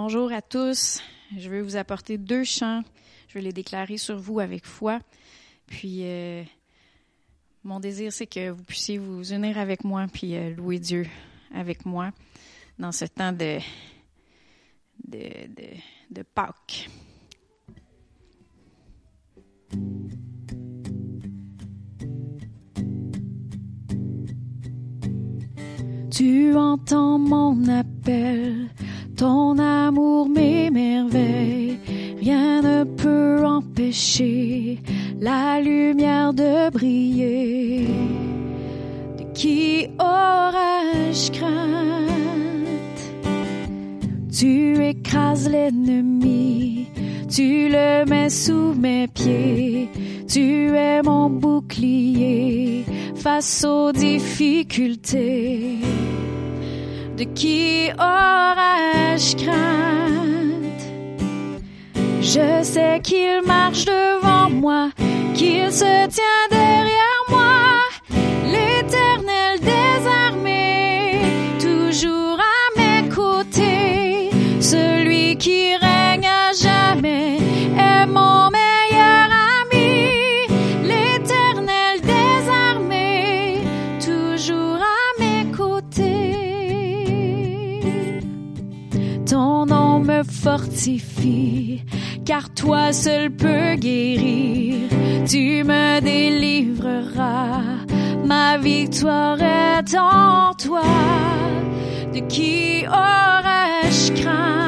Bonjour à tous. Je veux vous apporter deux chants. Je vais les déclarer sur vous avec foi. Puis, euh, mon désir, c'est que vous puissiez vous unir avec moi puis euh, louer Dieu avec moi dans ce temps de, de, de, de Pâques. Tu entends mon appel, ton amour m'émerveille, rien ne peut empêcher la lumière de briller. De qui aurais-je crainte? Tu écrases l'ennemi, tu le mets sous mes pieds, tu es mon bouclier face aux difficultés. De qui aurais-je crainte? Je sais qu'il marche devant moi, qu'il se tient derrière moi, fortifie, car toi seul peux guérir. Tu me délivreras, ma victoire est en toi. De qui aurais-je crainte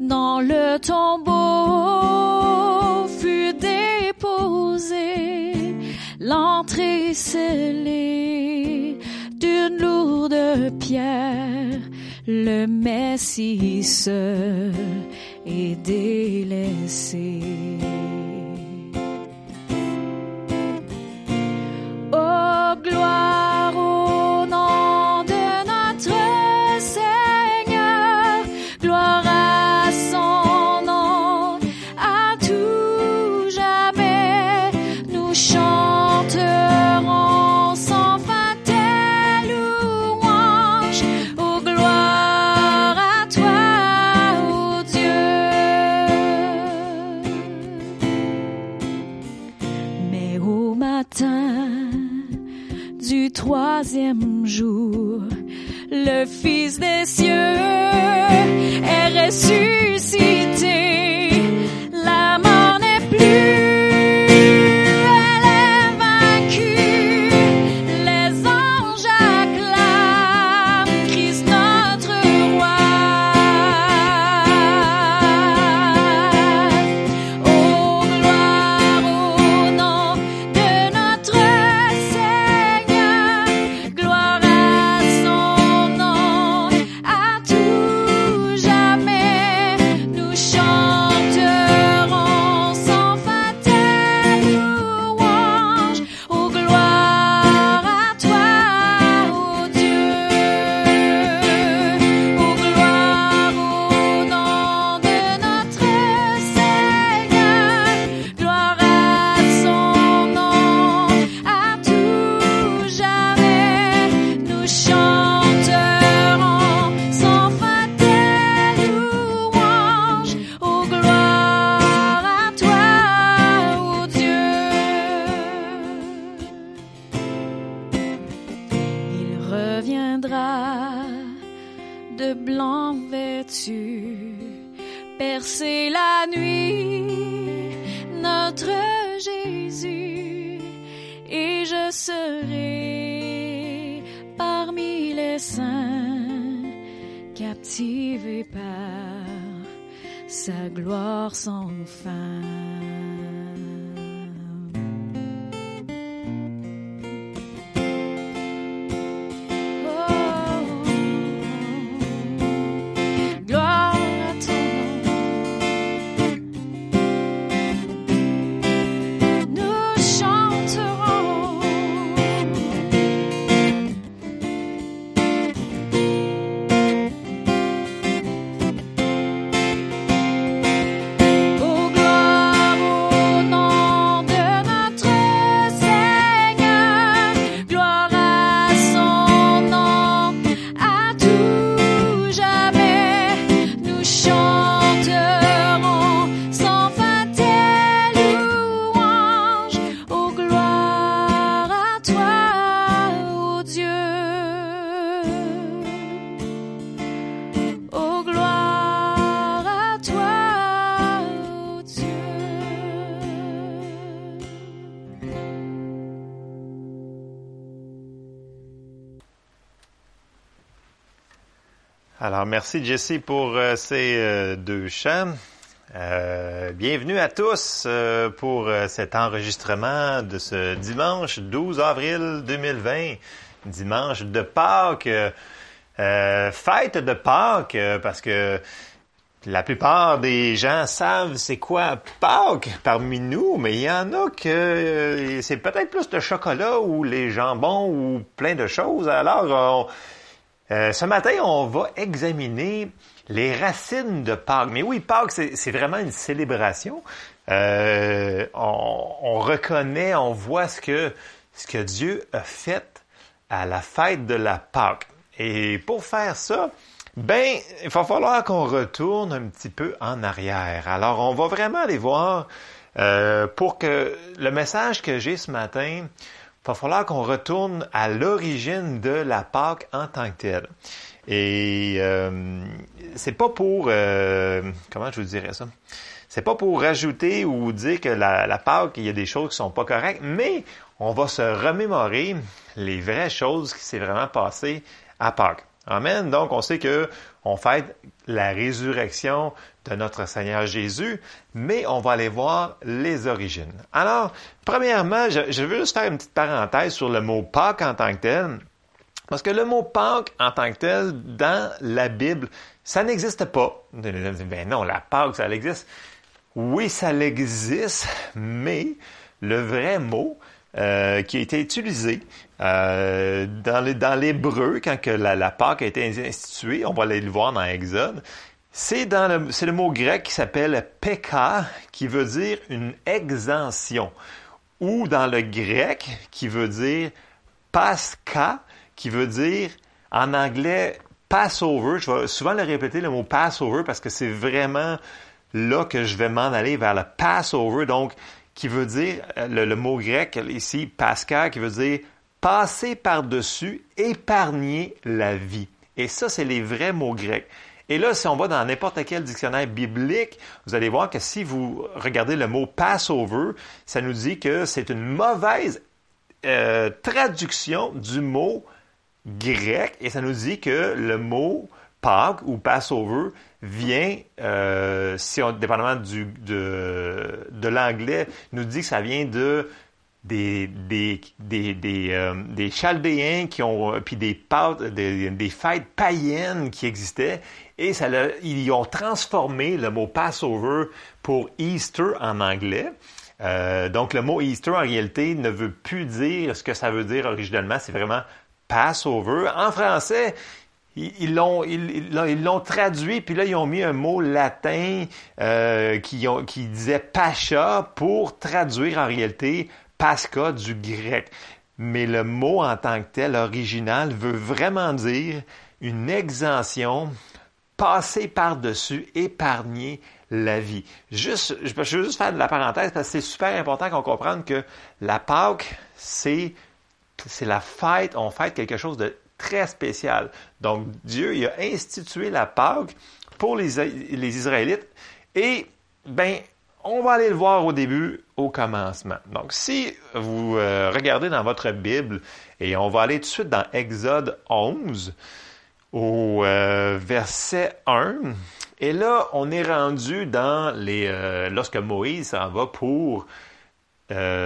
dans le tombeau fut déposé, l'entrée scellée d'une lourde pierre, le Messie seul est délaissé. Gloire le Fils des cieux est ressuscité. Alors, merci Jesse pour euh, ces euh, deux chants. Euh, bienvenue à tous pour cet enregistrement de ce dimanche 12 avril 2020, dimanche de Pâques, fête de Pâques, parce que la plupart des gens savent c'est quoi Pâques parmi nous, mais il y en a que c'est peut-être plus le chocolat ou les jambons ou plein de choses. Alors, euh, ce matin, on va examiner les racines de Pâques. Mais oui, Pâques, c'est vraiment une célébration. Euh, on, on reconnaît, on voit ce que, ce que Dieu a fait à la fête de la Pâques. Et pour faire ça, ben, il va falloir qu'on retourne un petit peu en arrière. Alors, on va vraiment aller voir euh, pour que le message que j'ai ce matin va falloir qu'on retourne à l'origine de la Pâque en tant que telle. Et euh, c'est pas pour euh, comment je vous dirais ça? C'est pas pour rajouter ou dire que la, la Pâque, il y a des choses qui sont pas correctes, mais on va se remémorer les vraies choses qui s'est vraiment passées à Pâques. Amen. Donc, on sait que on fête la résurrection de notre Seigneur Jésus, mais on va aller voir les origines. Alors, premièrement, je, veux juste faire une petite parenthèse sur le mot Pâques en tant que tel. Parce que le mot Pâques en tant que tel, dans la Bible, ça n'existe pas. Ben non, la Pâques, ça existe. Oui, ça existe, mais le vrai mot euh, qui a été utilisé euh, dans l'hébreu quand que la, la, Pâque a été instituée, on va aller le voir dans Exode, c'est le, le mot grec qui s'appelle peka, qui veut dire une exemption, ou dans le grec qui veut dire pascha, qui veut dire en anglais Passover. Je vais souvent le répéter, le mot Passover, parce que c'est vraiment là que je vais m'en aller vers le Passover, donc qui veut dire, le, le mot grec ici, Pascal, qui veut dire passer par-dessus, épargner la vie. Et ça, c'est les vrais mots grecs. Et là, si on va dans n'importe quel dictionnaire biblique, vous allez voir que si vous regardez le mot Passover, ça nous dit que c'est une mauvaise euh, traduction du mot grec et ça nous dit que le mot Pâques ou Passover vient, euh, si on, dépendamment du, de, de l'anglais, nous dit que ça vient de des, des, des, des, euh, des Chaldéens qui ont, puis des, des, des, fêtes païennes qui existaient, et ça ils ont transformé le mot Passover pour Easter en anglais. Euh, donc le mot Easter en réalité ne veut plus dire ce que ça veut dire originellement, c'est vraiment Passover. En français, ils l'ont ils, l'ont traduit puis là ils ont mis un mot latin euh, qui, ont, qui disait pacha pour traduire en réalité pascha du grec. Mais le mot en tant que tel original veut vraiment dire une exemption, passer par-dessus, épargner la vie. Juste, je veux juste faire de la parenthèse parce que c'est super important qu'on comprenne que la Pâque, c'est c'est la fête, on fête quelque chose de très spécial. Donc, Dieu il a institué la Pâque pour les, les Israélites et, ben, on va aller le voir au début, au commencement. Donc, si vous euh, regardez dans votre Bible, et on va aller tout de suite dans Exode 11, au euh, verset 1, et là, on est rendu dans les... Euh, lorsque Moïse s'en va pour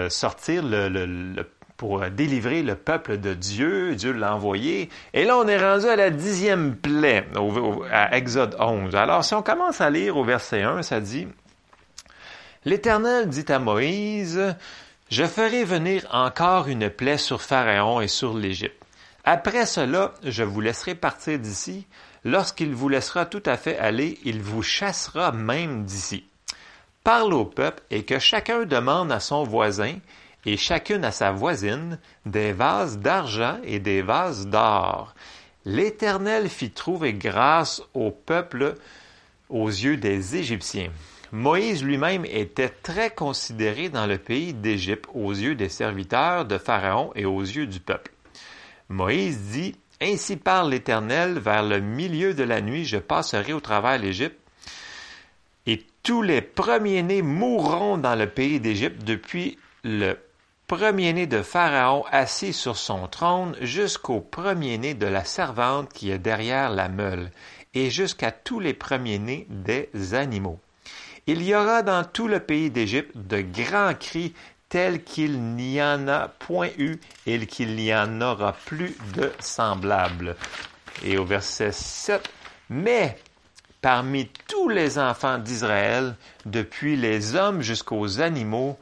sortir le, pour délivrer le peuple de Dieu. Dieu l'a envoyé. Et là, on est rendu à la dixième plaie, à Exode 11. Alors, si on commence à lire au verset 1, ça dit, L'Éternel dit à Moïse, Je ferai venir encore une plaie sur Pharaon et sur l'Égypte. Après cela, je vous laisserai partir d'ici. Lorsqu'il vous laissera tout à fait aller, il vous chassera même d'ici. Parle au peuple et que chacun demande à son voisin et chacune à sa voisine des vases d'argent et des vases d'or. L'Éternel fit trouver grâce au peuple aux yeux des Égyptiens. Moïse lui-même était très considéré dans le pays d'Égypte aux yeux des serviteurs de Pharaon et aux yeux du peuple. Moïse dit, Ainsi parle l'Éternel, vers le milieu de la nuit, je passerai au travers l'Égypte, et tous les premiers-nés mourront dans le pays d'Égypte depuis le premier-né de Pharaon assis sur son trône jusqu'au premier-né de la servante qui est derrière la meule, et jusqu'à tous les premiers-nés des animaux. Il y aura dans tout le pays d'Égypte de grands cris tels qu'il n'y en a point eu et qu'il n'y en aura plus de semblables. Et au verset 7, Mais parmi tous les enfants d'Israël, depuis les hommes jusqu'aux animaux,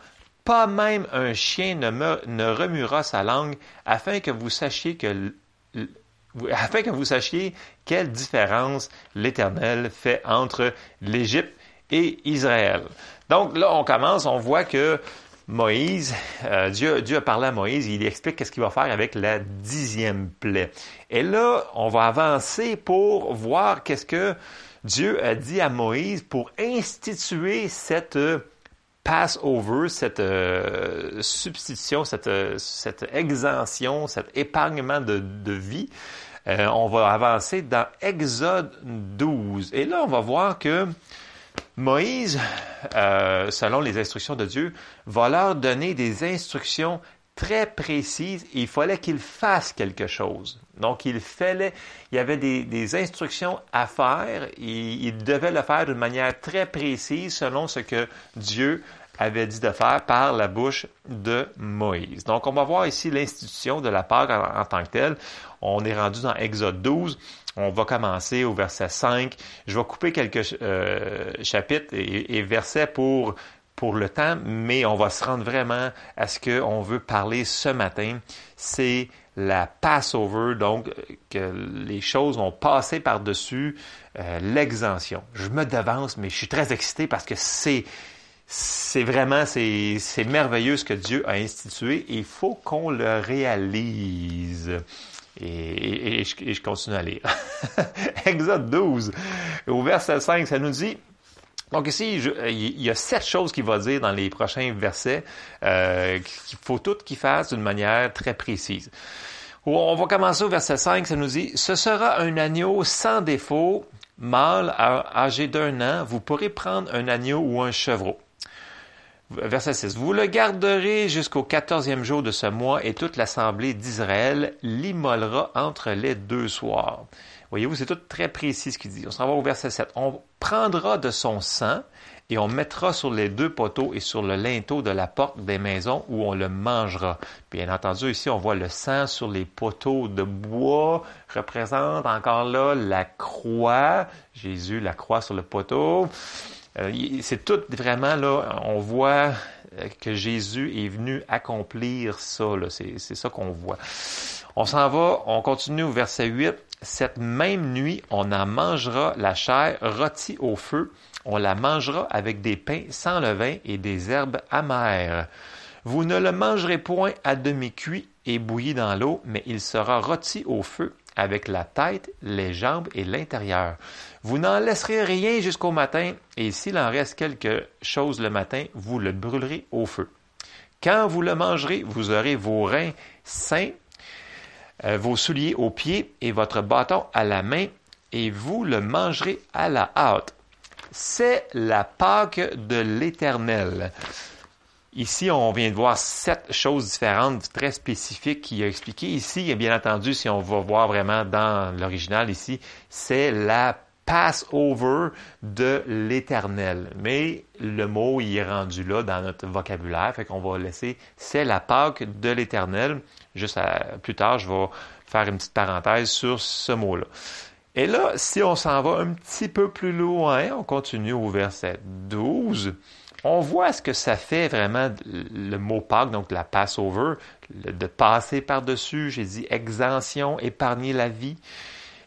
pas même un chien ne, ne remuera sa langue, afin que vous sachiez que afin que vous sachiez quelle différence l'Éternel fait entre l'Égypte et Israël. Donc là, on commence, on voit que Moïse, euh, Dieu, Dieu a parlé à Moïse, il explique qu'est-ce qu'il va faire avec la dixième plaie. Et là, on va avancer pour voir qu'est-ce que Dieu a dit à Moïse pour instituer cette Passover, cette euh, substitution, cette, cette exemption, cet épargnement de, de vie, euh, on va avancer dans Exode 12. Et là, on va voir que Moïse, euh, selon les instructions de Dieu, va leur donner des instructions très précises. Il fallait qu'ils fassent quelque chose. Donc, il fallait, il y avait des, instructions à faire. Il, il devait le faire d'une manière très précise selon ce que Dieu avait dit de faire par la bouche de Moïse. Donc, on va voir ici l'institution de la Pâque en, tant que telle. On est rendu dans Exode 12. On va commencer au verset 5. Je vais couper quelques euh, chapitres et, et, versets pour, pour le temps, mais on va se rendre vraiment à ce qu'on veut parler ce matin. C'est la Passover, donc que les choses ont passé par-dessus euh, l'exemption. Je me devance, mais je suis très excité parce que c'est c'est vraiment, c'est, c'est merveilleux ce que Dieu a institué il faut qu'on le réalise. Et, et, et, je, et, je, continue à lire. Exode 12, au verset 5, ça nous dit, donc ici, je, il y a sept choses qu'il va dire dans les prochains versets euh, qu'il faut toutes qu'il fasse d'une manière très précise. On va commencer au verset 5, ça nous dit, Ce sera un agneau sans défaut, mâle âgé d'un an, vous pourrez prendre un agneau ou un chevreau. Verset 6. Vous le garderez jusqu'au quatorzième jour de ce mois et toute l'assemblée d'Israël l'immolera entre les deux soirs. Voyez-vous, c'est tout très précis ce qu'il dit. On s'en va au verset 7. On prendra de son sang et on mettra sur les deux poteaux et sur le linteau de la porte des maisons où on le mangera. Bien entendu, ici, on voit le sang sur les poteaux de bois, représente encore là la croix. Jésus, la croix sur le poteau. Euh, c'est tout vraiment là, on voit euh, que Jésus est venu accomplir ça. C'est, c'est ça qu'on voit. On s'en va, on continue au verset 8. Cette même nuit, on en mangera la chair rôtie au feu. On la mangera avec des pains sans levain et des herbes amères. Vous ne le mangerez point à demi-cuit et bouilli dans l'eau, mais il sera rôti au feu avec la tête, les jambes et l'intérieur. Vous n'en laisserez rien jusqu'au matin, et s'il en reste quelque chose le matin, vous le brûlerez au feu. Quand vous le mangerez, vous aurez vos reins sains, vos souliers aux pieds et votre bâton à la main, et vous le mangerez à la hâte. C'est la Pâque de l'Éternel. Ici, on vient de voir sept choses différentes, très spécifiques qui a expliqué. Ici, bien entendu, si on va voir vraiment dans l'original ici, c'est la Passover de l'Éternel. Mais le mot il est rendu là dans notre vocabulaire, fait qu'on va laisser c'est la Pâque de l'Éternel. Juste plus tard, je vais faire une petite parenthèse sur ce mot-là. Et là, si on s'en va un petit peu plus loin, on continue au verset 12 on voit ce que ça fait vraiment le mot Pâques, donc la Passover, de passer par-dessus, j'ai dit exemption, épargner la vie.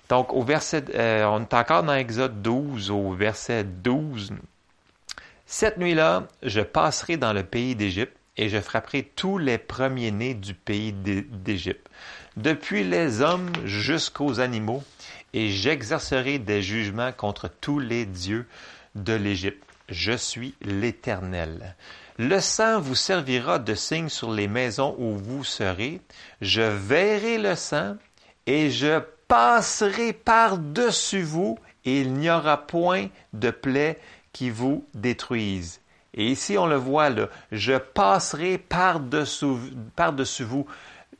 Donc au verset, euh, on est encore dans Exode 12, au verset 12. Cette nuit-là, je passerai dans le pays d'Égypte et je frapperai tous les premiers-nés du pays d'Égypte, depuis les hommes jusqu'aux animaux, et j'exercerai des jugements contre tous les dieux de l'Égypte je suis l'Éternel. Le sang vous servira de signe sur les maisons où vous serez. Je verrai le sang et je passerai par-dessus vous et il n'y aura point de plaie qui vous détruise. Et ici, on le voit là, je passerai par-dessus, vous.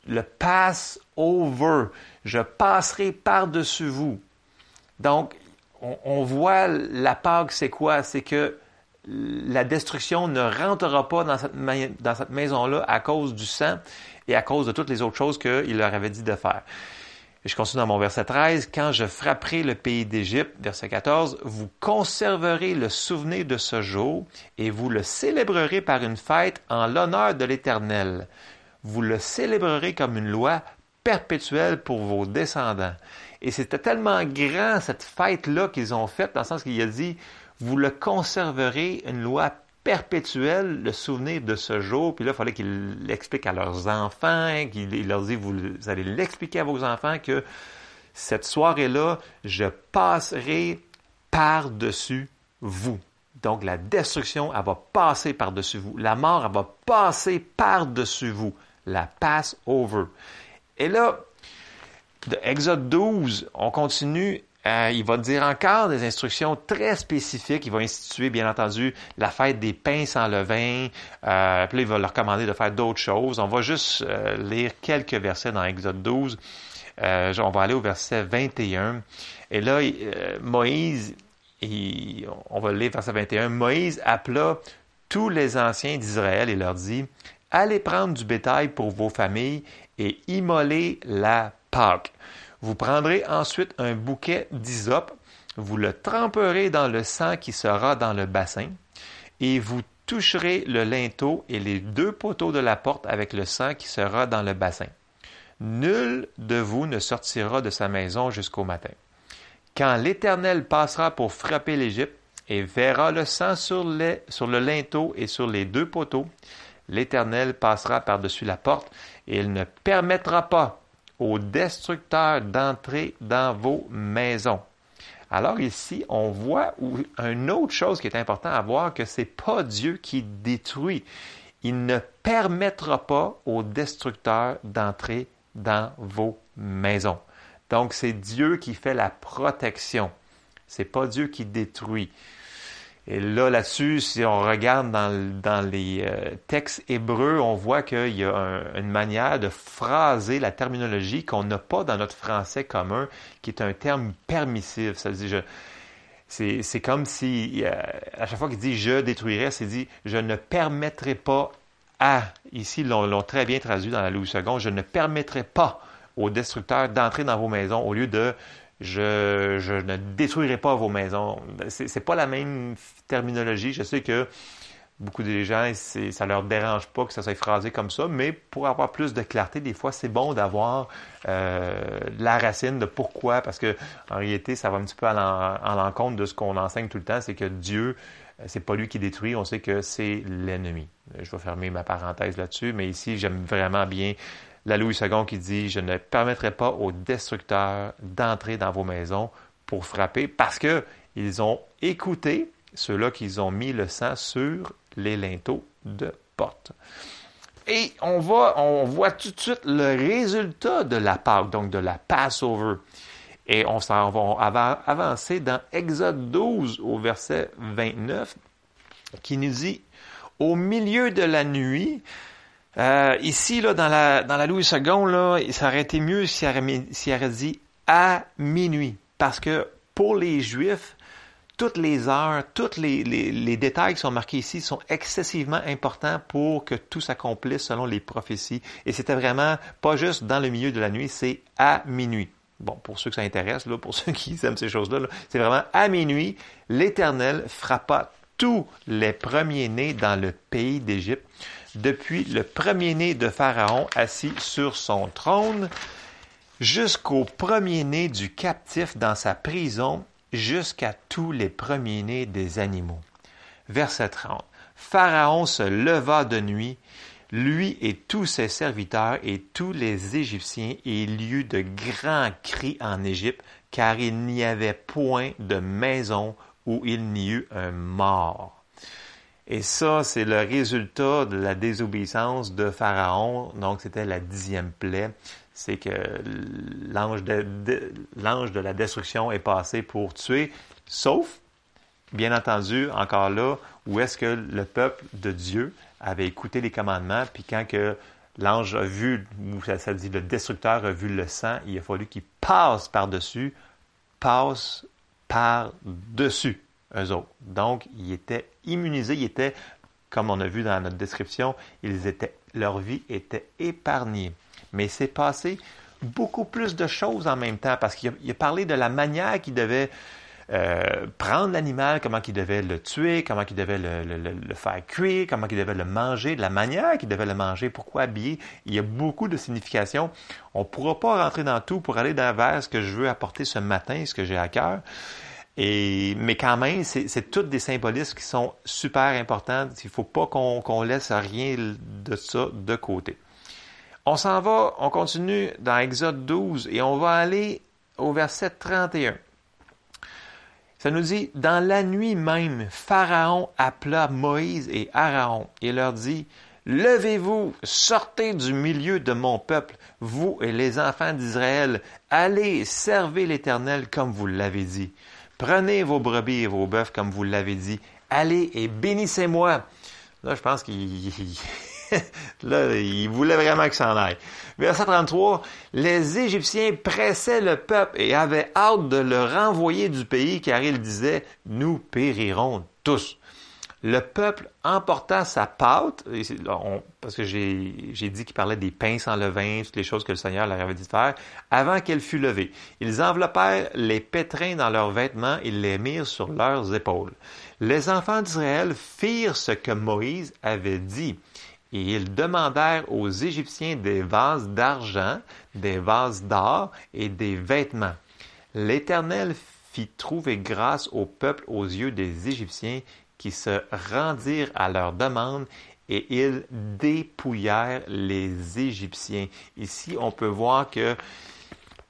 Le pass over. Je passerai par-dessus vous. Donc, on, voit la Pâque, c'est quoi? C'est que la destruction ne rentrera pas dans cette, dans cette maison-là à cause du sang et à cause de toutes les autres choses qu'il leur avait dit de faire. Je continue dans mon verset 13. Quand je frapperai le pays d'Égypte, verset 14, vous conserverez le souvenir de ce jour et vous le célébrerez par une fête en l'honneur de l'Éternel. Vous le célébrerez comme une loi perpétuelle pour vos descendants. Et c'était tellement grand, cette fête-là qu'ils ont faite, dans le sens qu'il a dit, vous le conserverez une loi perpétuelle, le souvenir de ce jour. Puis là, il fallait qu'ils l'expliquent à leurs enfants, qu'ils leur disent, vous, allez l'expliquer à vos enfants que cette soirée-là, je passerai par-dessus vous. Donc la destruction, elle va passer par-dessus vous. La mort, elle va passer par-dessus vous. La pass over. Et là, de Exode 12, on continue. Euh, il va dire encore des instructions très spécifiques. Il va instituer, bien entendu, la fête des pains sans levain. Euh, puis là, il va leur commander de faire d'autres choses. On va juste euh, lire quelques versets dans Exode 12. Euh, on va aller au verset 21. Et là, Moïse, on va lire verset 21. Moïse appela tous les anciens d'Israël et leur dit, Allez prendre du bétail pour vos familles et immoler la Pâque. Vous prendrez ensuite un bouquet d'hysope, vous le tremperez dans le sang qui sera dans le bassin, et vous toucherez le linteau et les deux poteaux de la porte avec le sang qui sera dans le bassin. Nul de vous ne sortira de sa maison jusqu'au matin. Quand l'Éternel passera pour frapper l'Égypte et verra le sang sur, sur le linteau et sur les deux poteaux, l'Éternel passera par-dessus la porte et il ne permettra pas aux destructeurs d'entrer dans vos maisons. Alors ici, on voit une autre chose qui est importante à voir, que c'est pas Dieu qui détruit. Il ne permettra pas aux destructeurs d'entrer dans vos maisons. Donc c'est Dieu qui fait la protection. C'est pas Dieu qui détruit. Et là, là-dessus, si on regarde dans, les euh, textes hébreux, on voit qu'il y a une manière de phraser la terminologie qu'on n'a pas dans notre français commun, qui est un terme permissif. Ça veut dire, c'est, comme si, euh, à chaque fois qu'il dit je détruirai, c'est dit je ne permettrai pas à, ici, l'ont très bien traduit dans la Louis II, je ne permettrai pas aux destructeurs d'entrer dans vos maisons au lieu de je, ne détruirai pas vos maisons. C'est, pas la même terminologie. Je sais que beaucoup de gens, ça leur dérange pas que ça soit phrasé comme ça, mais pour avoir plus de clarté, des fois, c'est bon d'avoir euh, la racine de pourquoi, parce que en réalité, ça va un petit peu à l'encontre de ce qu'on enseigne tout le temps, c'est que Dieu, c'est pas lui qui détruit, on sait que c'est l'ennemi. Je vais fermer ma parenthèse là-dessus, mais ici, j'aime vraiment bien la Louis II qui dit Je ne permettrai pas aux destructeurs d'entrer dans vos maisons pour frapper parce qu'ils ont écouté ceux-là qu'ils ont mis le sang sur les linteaux de porte. Et on, va, on voit tout de suite le résultat de la Pâque, donc de la Passover. Et on s'en va avancer dans Exode 12 au verset 29 qui nous dit Au milieu de la nuit, euh, ici, là, dans la, dans la Louis II, là, ça aurait été mieux s'il si aurait dit à minuit. Parce que pour les Juifs, toutes les heures, tous les, les, détails qui sont marqués ici sont excessivement importants pour que tout s'accomplisse selon les prophéties. Et c'était vraiment pas juste dans le milieu de la nuit, c'est à minuit. Bon, pour ceux que ça intéresse, là, pour ceux qui aiment ces choses-là, c'est vraiment à minuit, l'Éternel frappa tous les premiers-nés dans le pays d'Égypte depuis le premier-né de Pharaon assis sur son trône, jusqu'au premier-né du captif dans sa prison, jusqu'à tous les premiers-nés des animaux. Verset 30. Pharaon se leva de nuit, lui et tous ses serviteurs et tous les Égyptiens, et il y eut de grands cris en Égypte, car il n'y avait point de maison où il n'y eut un mort. Et ça, c'est le résultat de la désobéissance de Pharaon. Donc, c'était la dixième plaie. C'est que l'ange de, l'ange de la destruction est passé pour tuer, sauf, bien entendu, encore là, où est-ce que le peuple de Dieu avait écouté les commandements, puis quand que l'ange a vu, ou ça, dit le destructeur a vu le sang, il a fallu qu'il passe par-dessus, passe par-dessus eux autres. Donc, ils étaient immunisés, ils étaient, comme on a vu dans notre description, ils étaient, leur vie était épargnée. Mais c'est passé beaucoup plus de choses en même temps parce qu'il a, parlé de la manière qu'il devait euh, prendre l'animal, comment il devait le tuer, comment il devait le, faire cuire, comment il devait le manger, de la manière qu'il devait le manger, pourquoi habiller. Il y a beaucoup de significations. On ne pourra pas rentrer dans tout pour aller vers ce que je veux apporter ce matin, ce que j'ai à cœur mais quand même, c'est toutes des symbolismes qui sont super importants. Il ne faut pas qu'on laisse rien de ça de côté. On s'en va, on continue dans Exode 12 et on va aller au verset 31. Ça nous dit, dans la nuit même, Pharaon appela Moïse et Aaron et leur dit, Levez-vous, sortez du milieu de mon peuple, vous et les enfants d'Israël, allez, servez l'Éternel comme vous l'avez dit. Prenez vos brebis et vos bœufs comme vous l'avez dit. Allez et bénissez-moi. Là, je pense qu'il là, il voulait vraiment que ça en aille. Verset 33, les Égyptiens pressaient le peuple et avaient hâte de le renvoyer du pays car ils disaient, nous périrons tous le peuple emporta sa pâte, parce que j'ai dit qu'il parlait des pains sans levain, toutes les choses que le Seigneur leur avait dit de faire, avant qu'elle fût levée. Ils enveloppèrent les pétrins dans leurs vêtements et les mirent sur leurs épaules. Les enfants d'Israël firent ce que Moïse avait dit. Et ils demandèrent aux Égyptiens des vases d'argent, des vases d'or et des vêtements. L'Éternel fit trouver grâce au peuple aux yeux des Égyptiens qui se rendirent à leur demande et ils dépouillèrent les Égyptiens. Ici, on peut voir que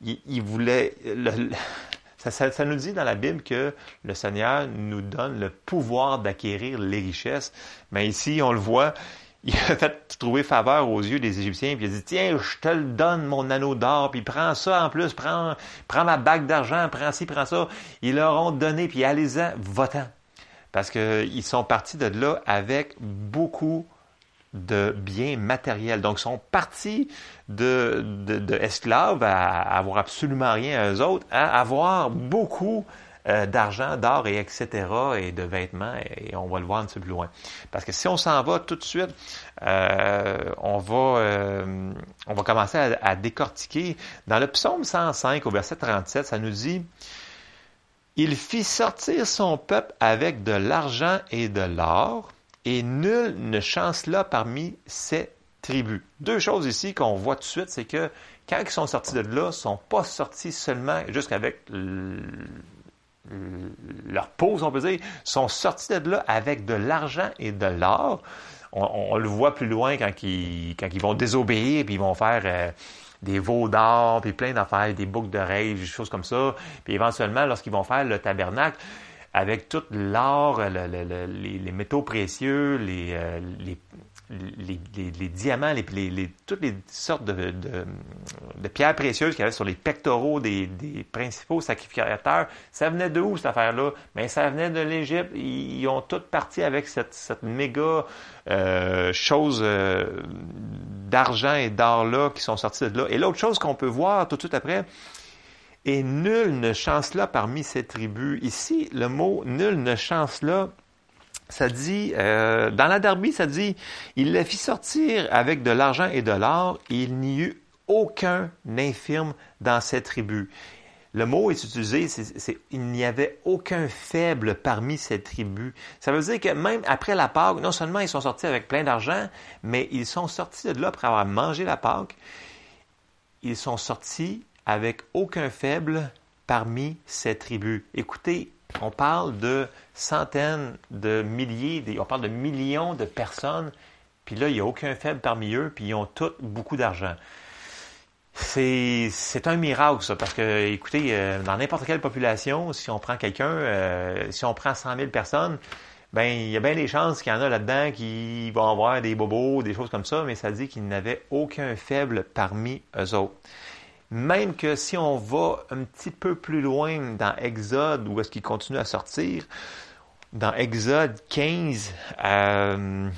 ils voulaient. ça, nous dit dans la Bible que le Seigneur nous donne le pouvoir d'acquérir les richesses. Mais ici, on le voit, il a fait trouver faveur aux yeux des Égyptiens, puis il a dit, tiens, je te le donne, mon anneau d'or, puis prends ça en plus, prends, prends ma bague d'argent, prends ci, prends ça. Ils leur ont donné, puis allez-en, votant parce qu'ils sont partis de là avec beaucoup de biens matériels. Donc, ils sont partis de, de, à, avoir absolument rien à eux autres, à avoir beaucoup euh, d'argent, d'or et etc. et de vêtements, et on va le voir un petit peu plus loin. Parce que si on s'en va tout de suite, euh, on, va, euh, on va commencer à, décortiquer. Dans le psaume 105, au verset 37, ça nous dit il fit sortir son peuple avec de l'argent et de l'or, et nul ne chancela parmi ses tribus. Deux choses ici qu'on voit tout de suite, c'est que quand ils sont sortis de là, ils ne sont pas sortis seulement jusqu'avec leur peau, on peut dire, sont sortis de là avec de l'argent et de l'or. On, le voit plus loin quand ils, quand ils vont désobéir, puis ils vont faire... Euh, des veaux d'or, puis plein d'affaires, des boucles d'oreilles, des choses comme ça. Puis éventuellement, lorsqu'ils vont faire le tabernacle, avec tout l'or, les, métaux précieux, les, euh, les, diamants, les, toutes les sortes de, pierres précieuses qu'il y avait sur les pectoraux des, principaux sacrificateurs, ça venait de où cette affaire-là? Mais ça venait de l'Égypte. Ils, ont toutes parti avec cette, cette méga euh, chose euh, d'argent et d'or-là qui sont sortis de là. Et l'autre chose qu'on peut voir tout de suite après, et nul ne chancela parmi ces tribus. Ici, le mot nul ne chancela, ça dit, euh, dans la Derby, ça dit, il les fit sortir avec de l'argent et de l'or, et il n'y eut aucun infirme dans ces tribus. Le mot est utilisé, c'est il n'y avait aucun faible parmi ces tribus. Ça veut dire que même après la Pâque, non seulement ils sont sortis avec plein d'argent, mais ils sont sortis de là après avoir mangé la Pâque. Ils sont sortis avec aucun faible parmi ces tribus. Écoutez, on parle de centaines de milliers, on parle de millions de personnes, puis là, il n'y a aucun faible parmi eux, puis ils ont tous beaucoup d'argent. C'est, un miracle, ça, parce que, écoutez, euh, dans n'importe quelle population, si on prend quelqu'un, euh, si on prend 100 000 personnes, ben il y a bien des chances qu'il y en a là-dedans qui vont avoir des bobos, des choses comme ça, mais ça dit qu'il n'avait aucun faible parmi eux autres. Même que si on va un petit peu plus loin dans Exode, où est-ce qu'il continue à sortir, dans Exode 15, euh,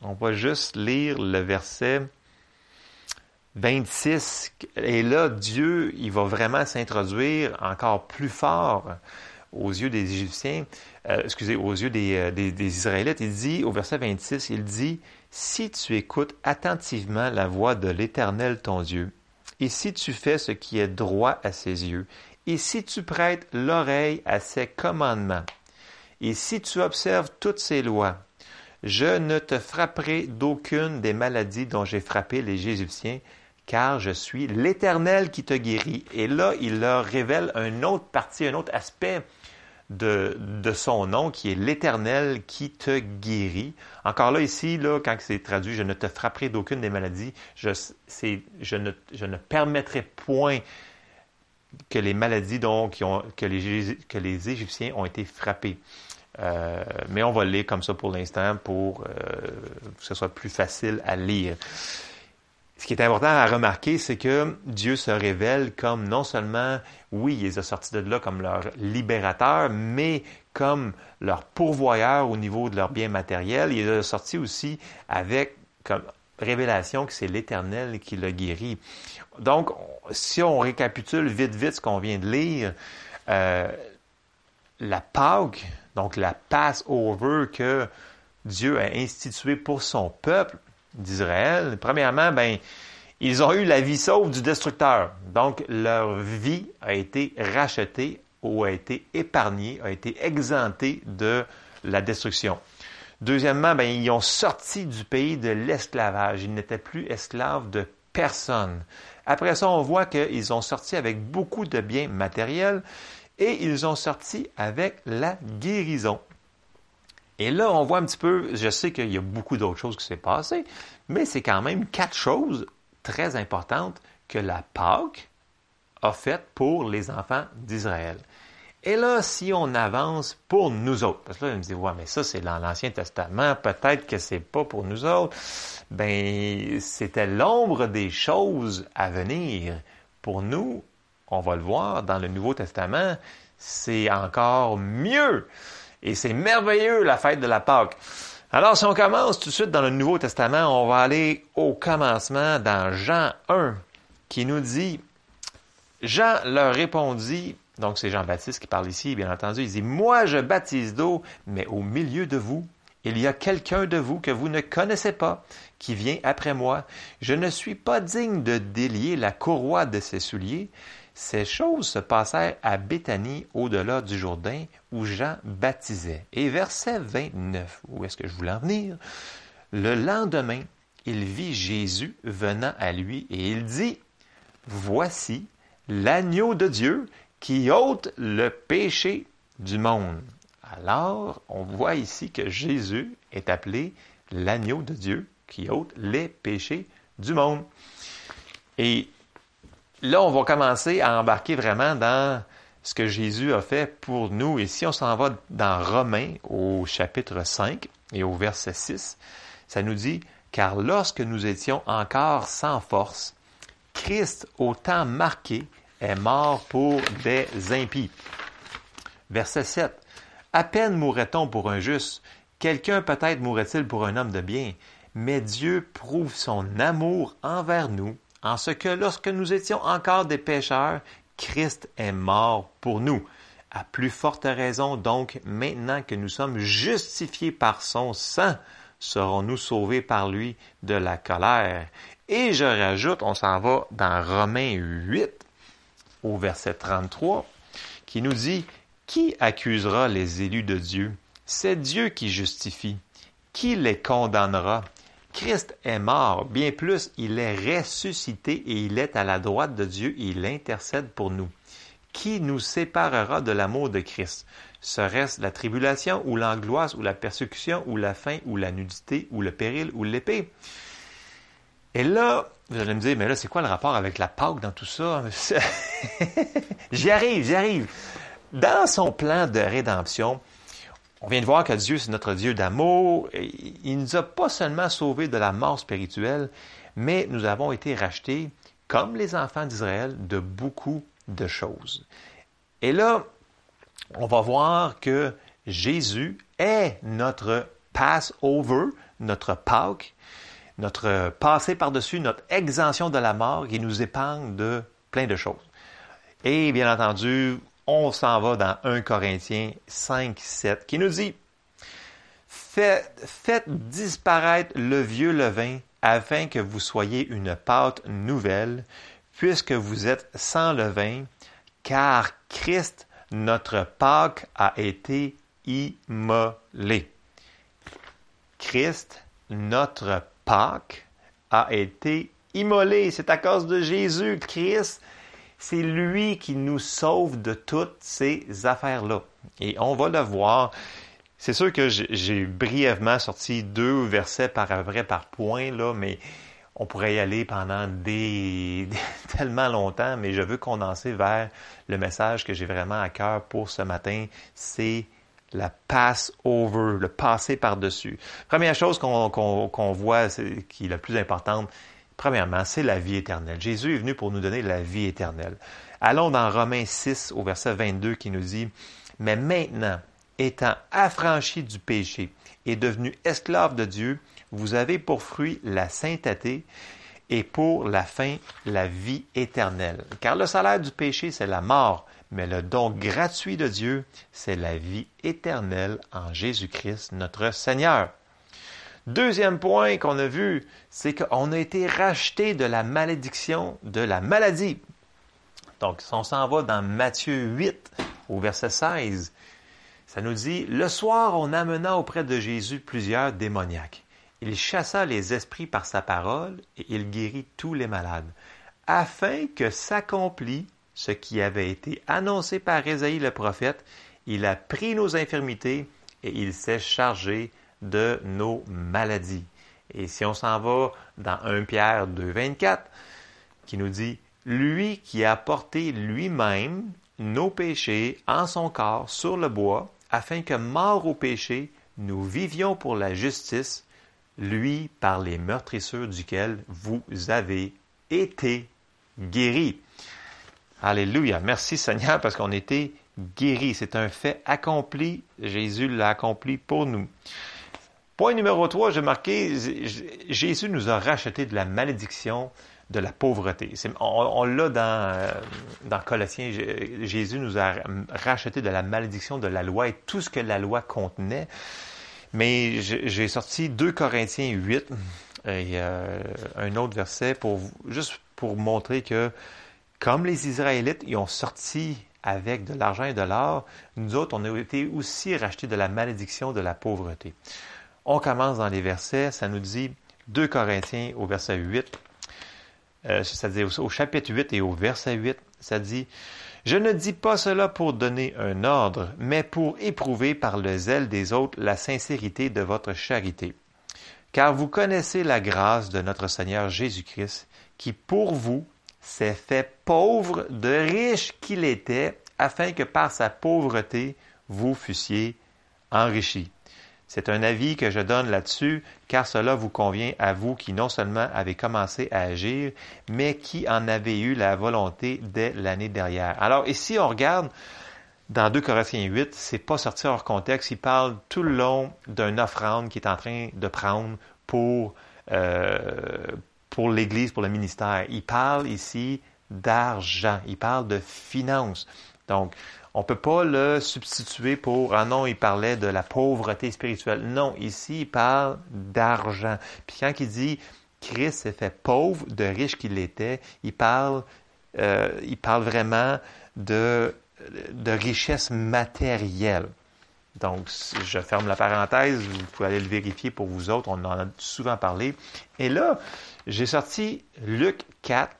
on va juste lire le verset 26. Et là, Dieu, il va vraiment s'introduire encore plus fort aux yeux des Égyptiens, euh, excusez, aux yeux des, euh, des, Israélites. Il dit, au verset 26, il dit, Si tu écoutes attentivement la voix de l'Éternel ton Dieu, et si tu fais ce qui est droit à ses yeux, et si tu prêtes l'oreille à ses commandements, et si tu observes toutes ses lois, je ne te frapperai d'aucune des maladies dont j'ai frappé les Égyptiens, car je suis l'Éternel qui te guérit. Et là, il leur révèle une autre partie, un autre aspect de, de son nom, qui est l'Éternel qui te guérit. Encore là, ici, là, quand c'est traduit, je ne te frapperai d'aucune des maladies, je, ne, je ne permettrai point que les maladies dont, ont, que, les, que les Égyptiens ont été frappés. Euh, mais on va le lire comme ça pour l'instant pour euh, que ce soit plus facile à lire. Ce qui est important à remarquer, c'est que Dieu se révèle comme non seulement, oui, il les a sortis de là comme leur libérateur, mais comme leur pourvoyeur au niveau de leurs biens matériels. Il les a sortis aussi avec comme révélation que c'est l'Éternel qui l'a guéri. Donc, si on récapitule vite, vite ce qu'on vient de lire, euh, la Pâque, donc la Passover que Dieu a instituée pour son peuple d'Israël, premièrement, ben, ils ont eu la vie sauve du destructeur. Donc, leur vie a été rachetée ou a été épargnée, a été exemptée de la destruction. Deuxièmement, ben, ils ont sorti du pays de l'esclavage. Ils n'étaient plus esclaves de personne. Après ça, on voit qu'ils ont sorti avec beaucoup de biens matériels et ils ont sorti avec la guérison. Et là, on voit un petit peu, je sais qu'il y a beaucoup d'autres choses qui s'est passées, mais c'est quand même quatre choses très importantes que la Pâque a faites pour les enfants d'Israël. Et là, si on avance pour nous autres, parce que là, on me dit, ouais, mais ça, c'est dans l'Ancien Testament, peut-être que c'est pas pour nous autres. Ben, c'était l'ombre des choses à venir. Pour nous, on va le voir dans le Nouveau Testament, c'est encore mieux. Et c'est merveilleux, la fête de la Pâque. Alors, si on commence tout de suite dans le Nouveau Testament, on va aller au commencement dans Jean 1, qui nous dit, Jean leur répondit, donc c'est Jean-Baptiste qui parle ici, bien entendu, il dit, Moi je baptise d'eau, mais au milieu de vous, il y a quelqu'un de vous que vous ne connaissez pas, qui vient après moi. Je ne suis pas digne de délier la courroie de ses souliers. Ces choses se passèrent à Béthanie, au-delà du Jourdain, où Jean baptisait. Et verset 29, où est-ce que je voulais en venir? Le lendemain, il vit Jésus venant à lui et il dit, Voici l'agneau de Dieu qui ôte le péché du monde. Alors, on voit ici que Jésus est appelé l'agneau de Dieu qui ôte les péchés du monde. Et là, on va commencer à embarquer vraiment dans ce que Jésus a fait pour nous. Et si on s'en va dans Romains au chapitre 5 et au verset 6, ça nous dit, car lorsque nous étions encore sans force, Christ, au temps marqué, est mort pour des impies. Verset 7. À peine mourrait-on pour un juste, quelqu'un peut-être mourrait-il pour un homme de bien, mais Dieu prouve son amour envers nous en ce que lorsque nous étions encore des pécheurs, Christ est mort pour nous. À plus forte raison donc, maintenant que nous sommes justifiés par son sang, serons-nous sauvés par lui de la colère? Et je rajoute, on s'en va dans Romains 8, au verset 33, qui nous dit, Qui accusera les élus de Dieu? C'est Dieu qui justifie. Qui les condamnera? Christ est mort, bien plus, il est ressuscité et il est à la droite de Dieu. Et il intercède pour nous. Qui nous séparera de l'amour de Christ? Serait-ce la tribulation ou l'angoisse ou la persécution ou la faim ou la nudité ou le péril ou l'épée? Et là, vous allez me dire, mais là, c'est quoi le rapport avec la Pâque dans tout ça? J'y arrive, j'y arrive. Dans son plan de rédemption, on vient de voir que Dieu, c'est notre Dieu d'amour. Il nous a pas seulement sauvés de la mort spirituelle, mais nous avons été rachetés, comme les enfants d'Israël, de beaucoup de choses. Et là, on va voir que Jésus est notre Passover, notre Pâque, notre passé par-dessus, notre exemption de la mort qui nous épargne de plein de choses. Et bien entendu, on s'en va dans 1 Corinthiens 5, 7, qui nous dit Faites, disparaître le vieux levain afin que vous soyez une pâte nouvelle, puisque vous êtes sans levain, car Christ, notre Pâque, a été immolé. Christ, notre Pâque, a été immolé. C'est à cause de Jésus. Christ c'est lui qui nous sauve de toutes ces affaires-là. Et on va le voir. C'est sûr que j'ai brièvement sorti deux versets par vrai par point, là, mais on pourrait y aller pendant des, tellement longtemps, mais je veux condenser vers le message que j'ai vraiment à cœur pour ce matin. C'est la pass over, le passer par-dessus. Première chose qu'on voit, qui est la plus importante, premièrement, c'est la vie éternelle. Jésus est venu pour nous donner la vie éternelle. Allons dans Romains 6 au verset 22 qui nous dit, Mais maintenant, étant affranchis du péché et devenus esclaves de Dieu, vous avez pour fruit la sainteté et pour la fin la vie éternelle. Car le salaire du péché, c'est la mort, mais le don gratuit de Dieu, c'est la vie éternelle en Jésus-Christ, notre Seigneur. Deuxième point qu'on a vu, c'est qu'on a été racheté de la malédiction de la maladie. Donc, si on s'en va dans Matthieu 8, au verset 16, ça nous dit, Le soir, on amena auprès de Jésus plusieurs démoniaques. Il chassa les esprits par sa parole et il guérit tous les malades, afin que s'accomplît ce qui avait été annoncé par Ésaïe le prophète. Il a pris nos infirmités et il s'est chargé de nos maladies. Et si on s'en va dans 1 Pierre 2, 24, qui nous dit Lui qui a porté lui-même nos péchés en son corps sur le bois, afin que, mort au péché, nous vivions pour la justice, lui par les meurtrissures duquel vous avez été guéris. Alléluia. Merci Seigneur parce qu'on été guéris. C'est un fait accompli. Jésus l'a accompli pour nous. Point numéro 3, j'ai marqué, Jésus nous a racheté de la malédiction de la pauvreté. On, l'a dans, euh, dans Colossiens, Jésus nous a racheté de la malédiction de la loi et tout ce que la loi contenait. Mais j'ai sorti 2 Corinthiens 8 et euh, un autre verset pour juste pour montrer que comme les Israélites, ils ont sorti avec de l'argent et de l'or, nous autres, on a été aussi rachetés de la malédiction de la pauvreté. On commence dans les versets, ça nous dit 2 Corinthiens au verset 8, euh, c'est-à-dire au chapitre 8 et au verset 8, ça dit je ne dis pas cela pour donner un ordre, mais pour éprouver par le zèle des autres la sincérité de votre charité. Car vous connaissez la grâce de notre Seigneur Jésus-Christ, qui pour vous s'est fait pauvre de riche qu'il était, afin que par sa pauvreté vous fussiez enrichis. C'est un avis que je donne là-dessus, car cela vous convient à vous qui non seulement avez commencé à agir, mais qui en avez eu la volonté dès l'année dernière. Alors ici, on regarde dans 2 Corinthiens 8, c'est pas sorti hors contexte. Il parle tout le long d'une offrande qu'il est en train de prendre pour, euh, pour l'Église, pour le ministère. Il parle ici d'argent. Il parle de finances. Donc, on peut pas le substituer pour Ah non, il parlait de la pauvreté spirituelle. Non, ici, il parle d'argent. Puis quand il dit Christ s'est fait pauvre de riche qu'il était, il parle, euh, il parle vraiment de, de richesse matérielle. Donc, je ferme la parenthèse, vous pouvez aller le vérifier pour vous autres, on en a souvent parlé. Et là, j'ai sorti Luc 4,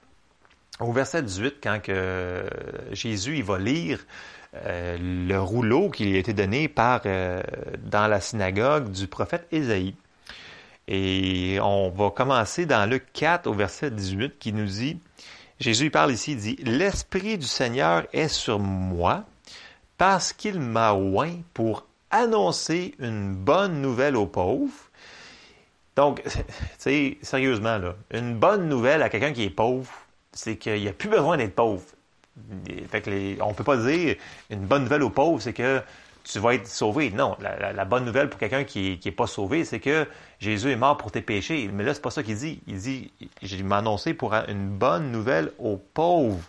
au verset 18, quand que Jésus il va lire euh, le rouleau qui lui a été donné par, euh, dans la synagogue du prophète Ésaïe. Et on va commencer dans le 4 au verset 18 qui nous dit, Jésus parle ici, il dit, L'Esprit du Seigneur est sur moi parce qu'il m'a oint pour annoncer une bonne nouvelle aux pauvres. Donc, tu sais, sérieusement, là, une bonne nouvelle à quelqu'un qui est pauvre, c'est qu'il n'y a plus besoin d'être pauvre. Que on peut pas dire une bonne nouvelle aux pauvres, c'est que tu vas être sauvé. Non, la, bonne nouvelle pour quelqu'un qui n'est pas sauvé, c'est que Jésus est mort pour tes péchés. Mais là, c'est pas ça qu'il dit. Il dit, j'ai m'annoncé pour une bonne nouvelle aux pauvres.